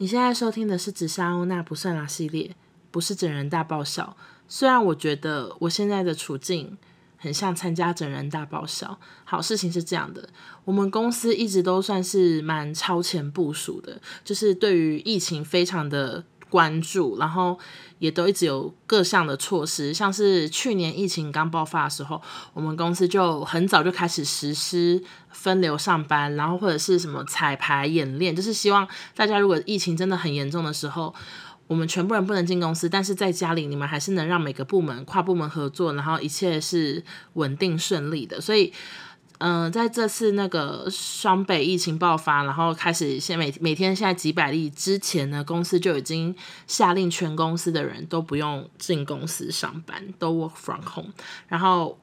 你现在收听的是《紫砂欧娜不算啦》系列，不是整人大爆笑。虽然我觉得我现在的处境很像参加整人大爆笑。好，事情是这样的，我们公司一直都算是蛮超前部署的，就是对于疫情非常的关注，然后也都一直有各项的措施。像是去年疫情刚爆发的时候，我们公司就很早就开始实施分流上班，然后或者是什么彩排演练，就是希望大家如果疫情真的很严重的时候，我们全部人不能进公司，但是在家里你们还是能让每个部门跨部门合作，然后一切是稳定顺利的。所以。嗯、在这次那个双北疫情爆发，然后开始现每每天现在几百例之前呢，公司就已经下令全公司的人都不用进公司上班，都 work from home。然后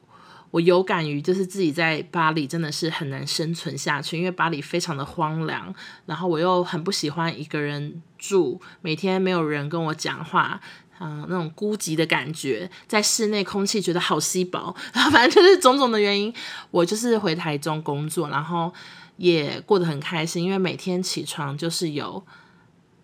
我有感于就是自己在巴黎真的是很难生存下去，因为巴黎非常的荒凉，然后我又很不喜欢一个人住，每天没有人跟我讲话。嗯，那种孤寂的感觉，在室内空气觉得好稀薄，然后反正就是种种的原因，我就是回台中工作，然后也过得很开心，因为每天起床就是有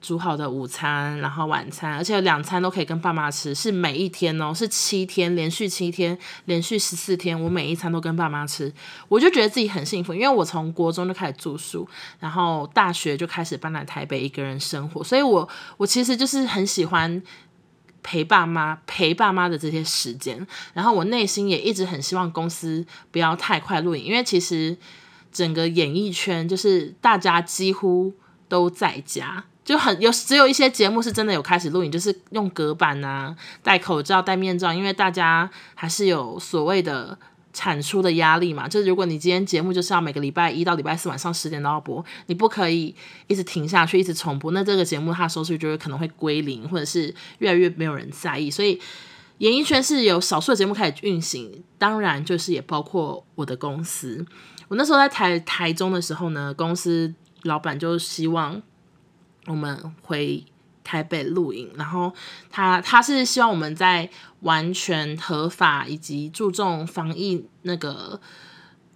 煮好的午餐，然后晚餐，而且有两餐都可以跟爸妈吃，是每一天哦，是七天，连续七天，连续十四天，我每一餐都跟爸妈吃，我就觉得自己很幸福，因为我从国中就开始住宿，然后大学就开始搬来台北一个人生活，所以我我其实就是很喜欢。陪爸妈、陪爸妈的这些时间，然后我内心也一直很希望公司不要太快录影，因为其实整个演艺圈就是大家几乎都在家，就很有只有一些节目是真的有开始录影，就是用隔板啊、戴口罩、戴面罩，因为大家还是有所谓的。产出的压力嘛，就是如果你今天节目就是要每个礼拜一到礼拜四晚上十点都要播，你不可以一直停下去，一直重播，那这个节目它的收视率就会可能会归零，或者是越来越没有人在意。所以演艺圈是有少数的节目开始运行，当然就是也包括我的公司。我那时候在台台中的时候呢，公司老板就希望我们回。台北录影，然后他他是希望我们在完全合法以及注重防疫那个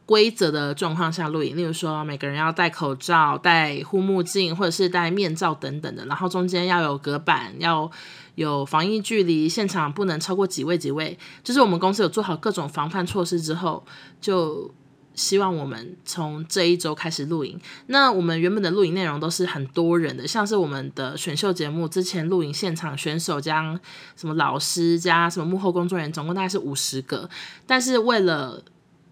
规则的状况下录影，例如说每个人要戴口罩、戴护目镜或者是戴面罩等等的，然后中间要有隔板，要有防疫距离，现场不能超过几位几位，就是我们公司有做好各种防范措施之后就。希望我们从这一周开始录影。那我们原本的录影内容都是很多人的，像是我们的选秀节目，之前录影现场选手加什么老师加什么幕后工作人员，总共大概是五十个。但是为了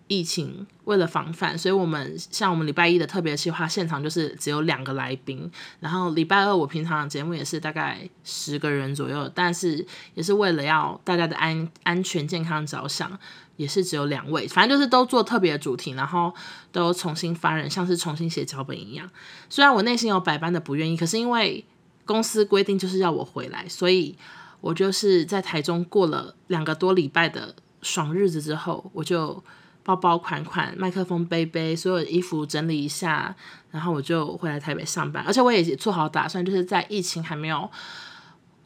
疫情，为了防范，所以我们像我们礼拜一的特别计划，现场就是只有两个来宾。然后礼拜二我平常节目也是大概十个人左右，但是也是为了要大家的安安全健康着想。也是只有两位，反正就是都做特别的主题，然后都重新发人，像是重新写脚本一样。虽然我内心有百般的不愿意，可是因为公司规定就是要我回来，所以我就是在台中过了两个多礼拜的爽日子之后，我就包包款款，麦克风背背，所有衣服整理一下，然后我就回来台北上班。而且我也做好打算，就是在疫情还没有。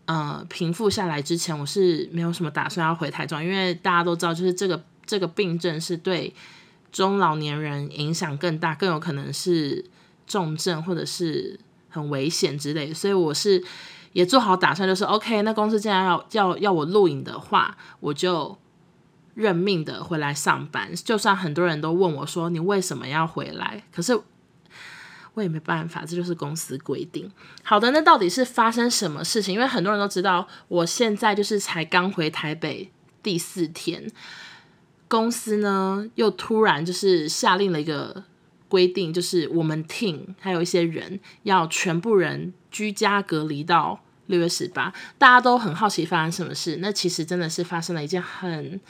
呃，平复下来之前，我是没有什么打算要回台中，因为大家都知道，就是这个这个病症是对中老年人影响更大，更有可能是重症或者是很危险之类，所以我是也做好打算，就是 OK，那公司既然要要要我录影的话，我就认命的回来上班，就算很多人都问我说你为什么要回来，可是。我也没办法，这就是公司规定。好的，那到底是发生什么事情？因为很多人都知道，我现在就是才刚回台北第四天，公司呢又突然就是下令了一个规定，就是我们 team 还有一些人要全部人居家隔离到六月十八。大家都很好奇发生什么事，那其实真的是发生了一件很，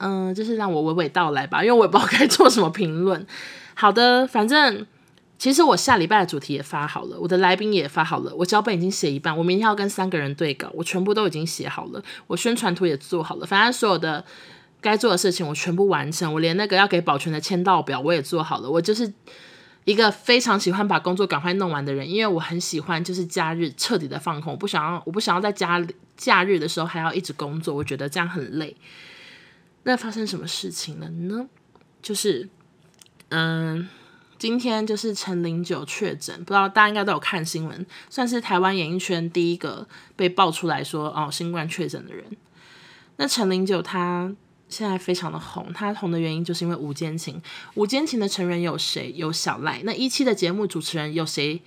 嗯，就是让我娓娓道来吧，因为我也不知道该 做什么评论。好的，反正。其实我下礼拜的主题也发好了，我的来宾也发好了，我脚本已经写一半，我明天要跟三个人对稿，我全部都已经写好了，我宣传图也做好了，反正所有的该做的事情我全部完成，我连那个要给保全的签到表我也做好了，我就是一个非常喜欢把工作赶快弄完的人，因为我很喜欢就是假日彻底的放空，我不想要我不想要在家假日的时候还要一直工作，我觉得这样很累。那发生什么事情了呢？就是嗯。今天就是陈零九确诊，不知道大家应该都有看新闻，算是台湾演艺圈第一个被爆出来说哦新冠确诊的人。那陈零九他现在非常的红，他红的原因就是因为《五坚情》。《五坚情》的成员有谁？有小赖。那一期的节目主持人有谁？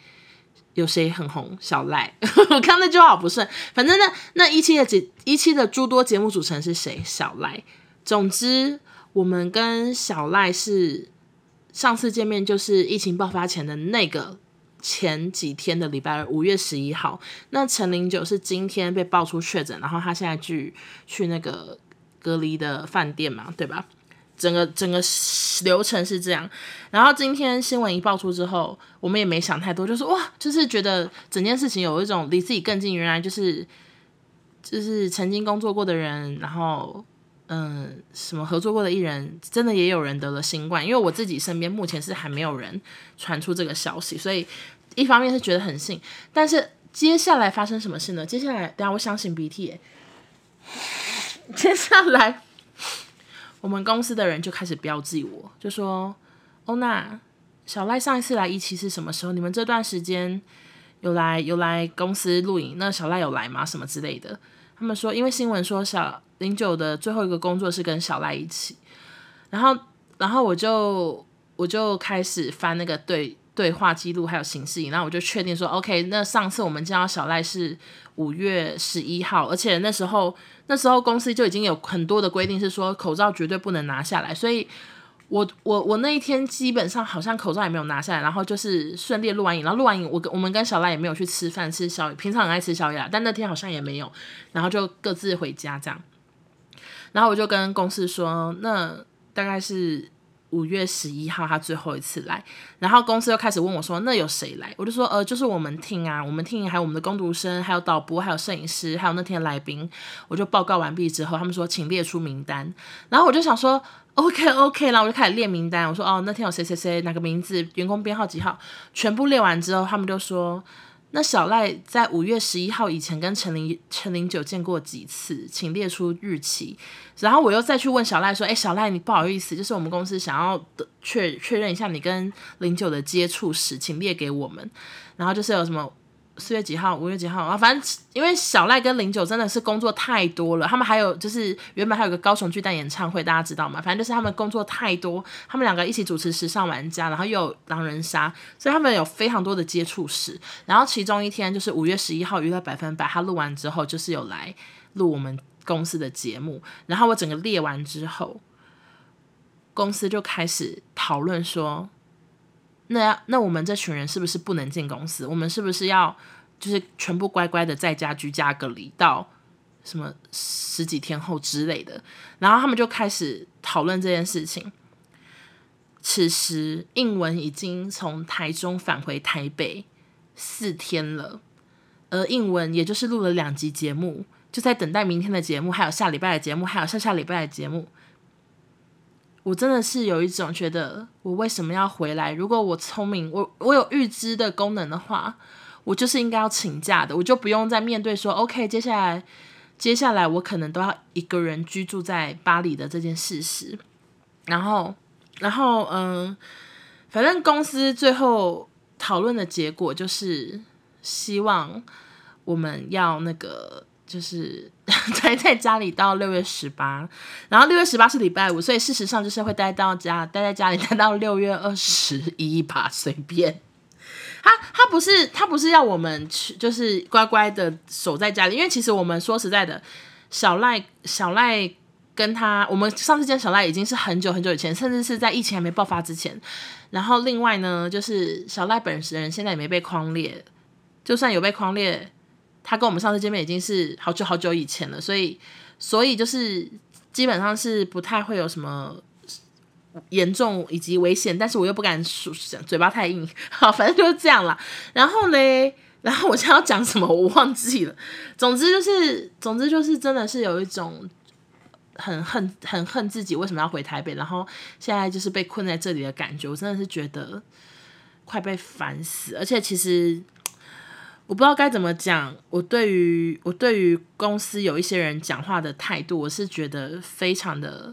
有谁很红？小赖。我看那句话好不顺，反正那那一期的节一期的诸多节目主持人是谁？小赖。总之，我们跟小赖是上次见面就是疫情爆发前的那个前几天的礼拜二，五月十一号。那陈零九是今天被爆出确诊，然后他现在去去那个隔离的饭店嘛，对吧？整个整个流程是这样。然后今天新闻一爆出之后，我们也没想太多，就是哇，就是觉得整件事情有一种离自己更近，原来就是就是曾经工作过的人，然后。嗯，什么合作过的艺人，真的也有人得了新冠。因为我自己身边目前是还没有人传出这个消息，所以一方面是觉得很幸，但是接下来发生什么事呢？接下来，等下我想擤鼻涕。接下来，我们公司的人就开始标记我，就说：“欧娜，小赖上一次来一期是什么时候？你们这段时间有来有来公司录影？那小赖有来吗？什么之类的？”他们说，因为新闻说小零九的最后一个工作是跟小赖一起，然后，然后我就我就开始翻那个对对话记录还有行事历，然后我就确定说，OK，那上次我们见到小赖是五月十一号，而且那时候那时候公司就已经有很多的规定是说口罩绝对不能拿下来，所以。我我我那一天基本上好像口罩也没有拿下来，然后就是顺利录完影，然后录完影，我跟我们跟小赖也没有去吃饭吃宵，平常很爱吃宵夜，但那天好像也没有，然后就各自回家这样。然后我就跟公司说，那大概是五月十一号他最后一次来，然后公司又开始问我说，那有谁来？我就说，呃，就是我们 team 啊，我们 team 还有我们的工读生，还有导播，还有摄影师，还有那天的来宾。我就报告完毕之后，他们说请列出名单，然后我就想说。OK OK，然后我就开始列名单。我说哦，那天有谁谁谁，哪个名字，员工编号几号，全部列完之后，他们就说，那小赖在五月十一号以前跟陈林陈林九见过几次，请列出日期。然后我又再去问小赖说，哎，小赖，你不好意思，就是我们公司想要的确确认一下你跟林九的接触史，请列给我们。然后就是有什么。四月几号？五月几号啊？反正因为小赖跟零九真的是工作太多了，他们还有就是原本还有个高雄巨蛋演唱会，大家知道吗？反正就是他们工作太多，他们两个一起主持时尚玩家，然后又有狼人杀，所以他们有非常多的接触史。然后其中一天就是五月十一号娱乐百分百，他录完之后就是有来录我们公司的节目，然后我整个列完之后，公司就开始讨论说。那那我们这群人是不是不能进公司？我们是不是要就是全部乖乖的在家居家隔离到什么十几天后之类的？然后他们就开始讨论这件事情。此时，应文已经从台中返回台北四天了，而应文也就是录了两集节目，就在等待明天的节目，还有下礼拜的节目，还有下下礼拜的节目。我真的是有一种觉得，我为什么要回来？如果我聪明，我我有预知的功能的话，我就是应该要请假的，我就不用再面对说，OK，接下来接下来我可能都要一个人居住在巴黎的这件事实。然后，然后，嗯，反正公司最后讨论的结果就是希望我们要那个。就是 待在家里到六月十八，然后六月十八是礼拜五，所以事实上就是会待到家，待在家里待到六月二十一吧，随便。他他不是他不是要我们去，就是乖乖的守在家里，因为其实我们说实在的，小赖小赖跟他，我们上次见小赖已经是很久很久以前，甚至是在疫情还没爆发之前。然后另外呢，就是小赖本人现在也没被框列，就算有被框列。他跟我们上次见面已经是好久好久以前了，所以所以就是基本上是不太会有什么严重以及危险，但是我又不敢说，嘴巴太硬，好，反正就是这样啦。然后呢，然后我现在要讲什么我忘记了。总之就是，总之就是真的是有一种很恨很恨自己为什么要回台北，然后现在就是被困在这里的感觉，我真的是觉得快被烦死，而且其实。我不知道该怎么讲，我对于我对于公司有一些人讲话的态度，我是觉得非常的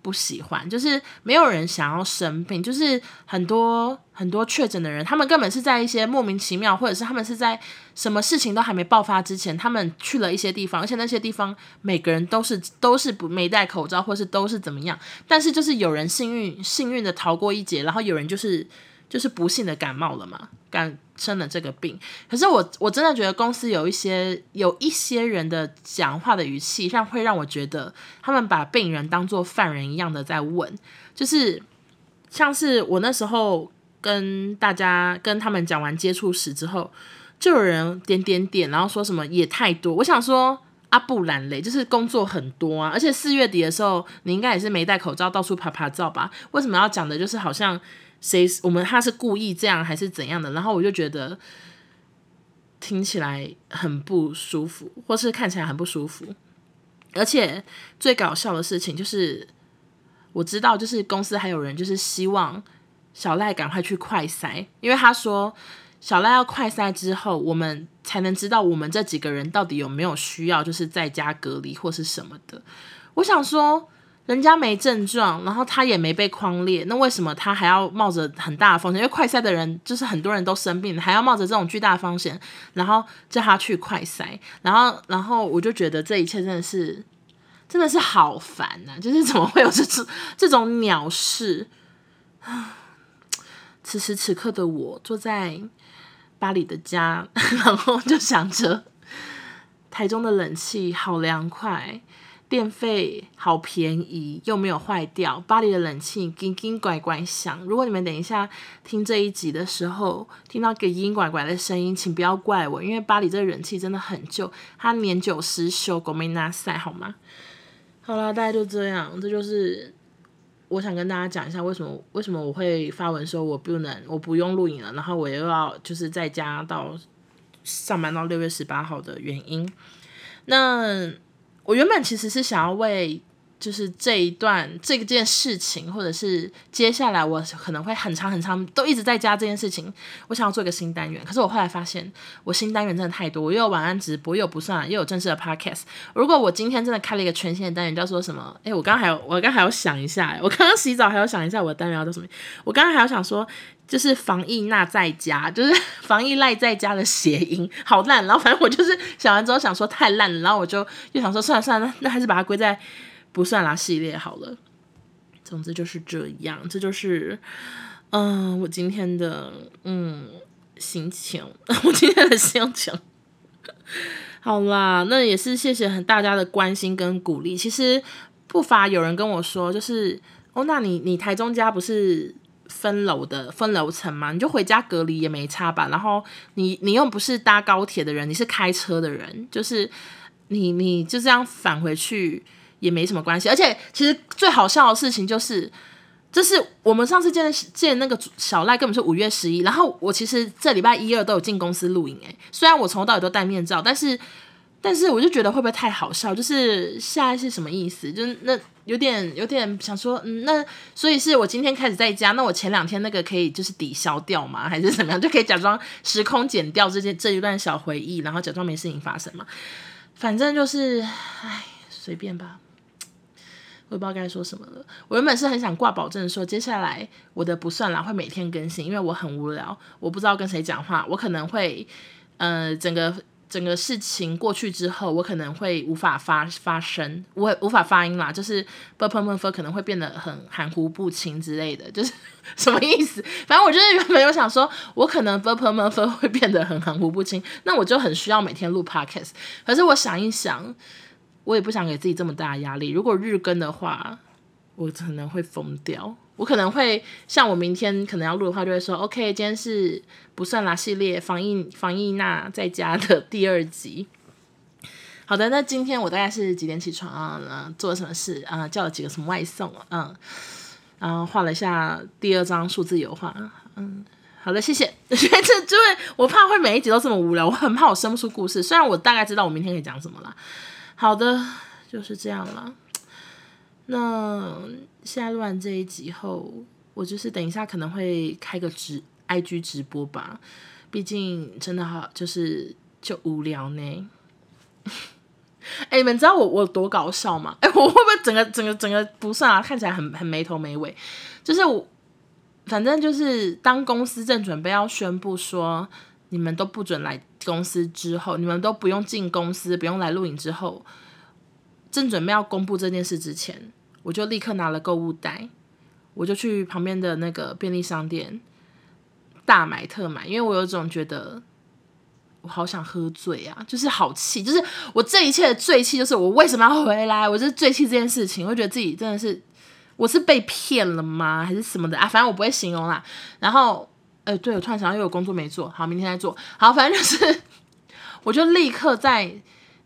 不喜欢，就是没有人想要生病，就是很多很多确诊的人，他们根本是在一些莫名其妙，或者是他们是在什么事情都还没爆发之前，他们去了一些地方，而且那些地方每个人都是都是不没戴口罩，或是都是怎么样，但是就是有人幸运幸运的逃过一劫，然后有人就是。就是不幸的感冒了嘛，感生了这个病。可是我我真的觉得公司有一些有一些人的讲话的语气，让会让我觉得他们把病人当做犯人一样的在问。就是像是我那时候跟大家跟他们讲完接触史之后，就有人点点点，然后说什么也太多。我想说阿布兰雷就是工作很多啊，而且四月底的时候你应该也是没戴口罩到处爬爬照吧？为什么要讲的就是好像？谁？我们他是故意这样还是怎样的？然后我就觉得听起来很不舒服，或是看起来很不舒服。而且最搞笑的事情就是，我知道就是公司还有人就是希望小赖赶快去快筛，因为他说小赖要快筛之后，我们才能知道我们这几个人到底有没有需要就是在家隔离或是什么的。我想说。人家没症状，然后他也没被框列，那为什么他还要冒着很大的风险？因为快筛的人就是很多人都生病，还要冒着这种巨大风险，然后叫他去快筛，然后，然后我就觉得这一切真的是，真的是好烦呐！就是怎么会有这种这种鸟事啊？此时此刻的我坐在巴黎的家，然后就想着台中的冷气好凉快。电费好便宜，又没有坏掉。巴黎的冷气叮叮拐拐响。如果你们等一下听这一集的时候听到叮叮拐拐的声音，请不要怪我，因为巴黎这个冷气真的很旧，它年久失修，狗没拿塞好吗？好了，大概就这样。这就是我想跟大家讲一下，为什么为什么我会发文说我不能，我不用录影了，然后我又要就是在家到上班到六月十八号的原因。那。我原本其实是想要为就是这一段这件事情，或者是接下来我可能会很长很长都一直在家这件事情，我想要做一个新单元。可是我后来发现，我新单元真的太多，我又有晚安直播，又有不算，又有正式的 podcast。如果我今天真的开了一个全新的单元，叫做什么？诶，我刚刚还有，我刚刚还要想一下，我刚刚洗澡还要想一下我的单元要叫什么？我刚刚还要想说。就是防疫那在家，就是 防疫赖在家的谐音，好烂。然后反正我就是想完之后想说太烂了，然后我就又想说算了算了，那还是把它归在不算啦系列好了。总之就是这样，这就是嗯、我今天的嗯心情，我今天的心情。好啦，那也是谢谢很大家的关心跟鼓励。其实不乏有人跟我说，就是哦，那你你台中家不是？分楼的分楼层嘛，你就回家隔离也没差吧。然后你你又不是搭高铁的人，你是开车的人，就是你你就这样返回去也没什么关系。而且其实最好笑的事情就是，就是我们上次见见那个小赖根本是五月十一，然后我其实这礼拜一二都有进公司录影诶，虽然我从头到尾都戴面罩，但是。但是我就觉得会不会太好笑？就是现在是什么意思？就是那有点有点想说，嗯，那所以是我今天开始在家，那我前两天那个可以就是抵消掉吗？还是怎么样？就可以假装时空剪掉这件这一段小回忆，然后假装没事情发生嘛？反正就是，唉，随便吧。我也不知道该说什么了。我原本是很想挂保证说，接下来我的不算啦会每天更新，因为我很无聊，我不知道跟谁讲话，我可能会呃整个。整个事情过去之后，我可能会无法发发声，我无法发音啦，就是 b p m f 可能会变得很含糊不清之类的，就是 什么意思？反正我就是原本有想说，我可能 b p m f 会变得很含糊不清，那我就很需要每天录 podcast。可是我想一想，我也不想给自己这么大的压力。如果日更的话，我可能会疯掉。我可能会像我明天可能要录的话，就会说 OK，今天是不算啦系列防疫防疫那在家的第二集。好的，那今天我大概是几点起床啊？做了什么事啊？叫了几个什么外送啊？嗯，然后画了一下第二张数字油画。嗯，好的，谢谢。这就会我怕会每一集都这么无聊，我很怕我生不出故事。虽然我大概知道我明天可以讲什么了。好的，就是这样了。那现在录完这一集后，我就是等一下可能会开个直 IG 直播吧，毕竟真的好就是就无聊呢。哎、你们知道我我多搞笑吗？哎、我会不会整个整个整个不算啊？看起来很很没头没尾。就是我，反正就是当公司正准备要宣布说你们都不准来公司之后，你们都不用进公司，不用来录影之后，正准备要公布这件事之前，我就立刻拿了购物袋，我就去旁边的那个便利商店大买特买，因为我有种觉得。我好想喝醉啊！就是好气，就是我这一切的醉气，就是我为什么要回来？我就是醉气这件事情，我觉得自己真的是，我是被骗了吗？还是什么的啊？反正我不会形容啦。然后，呃，对，我突然想到，又有工作没做好，明天再做。好，反正就是，我就立刻在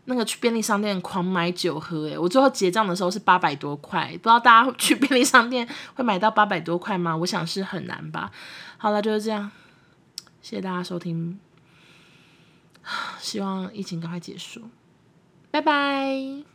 那个去便利商店狂买酒喝。诶，我最后结账的时候是八百多块，不知道大家去便利商店会买到八百多块吗？我想是很难吧。好了，就是这样，谢谢大家收听。希望疫情赶快结束，拜拜。